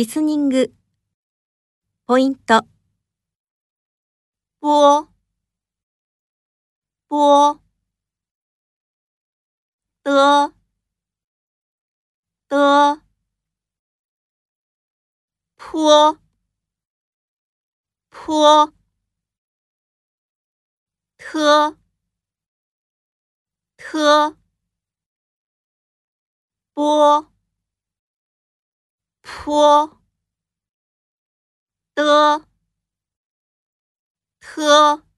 リスニング。ポイント。波波的的坡坡特特波托的特。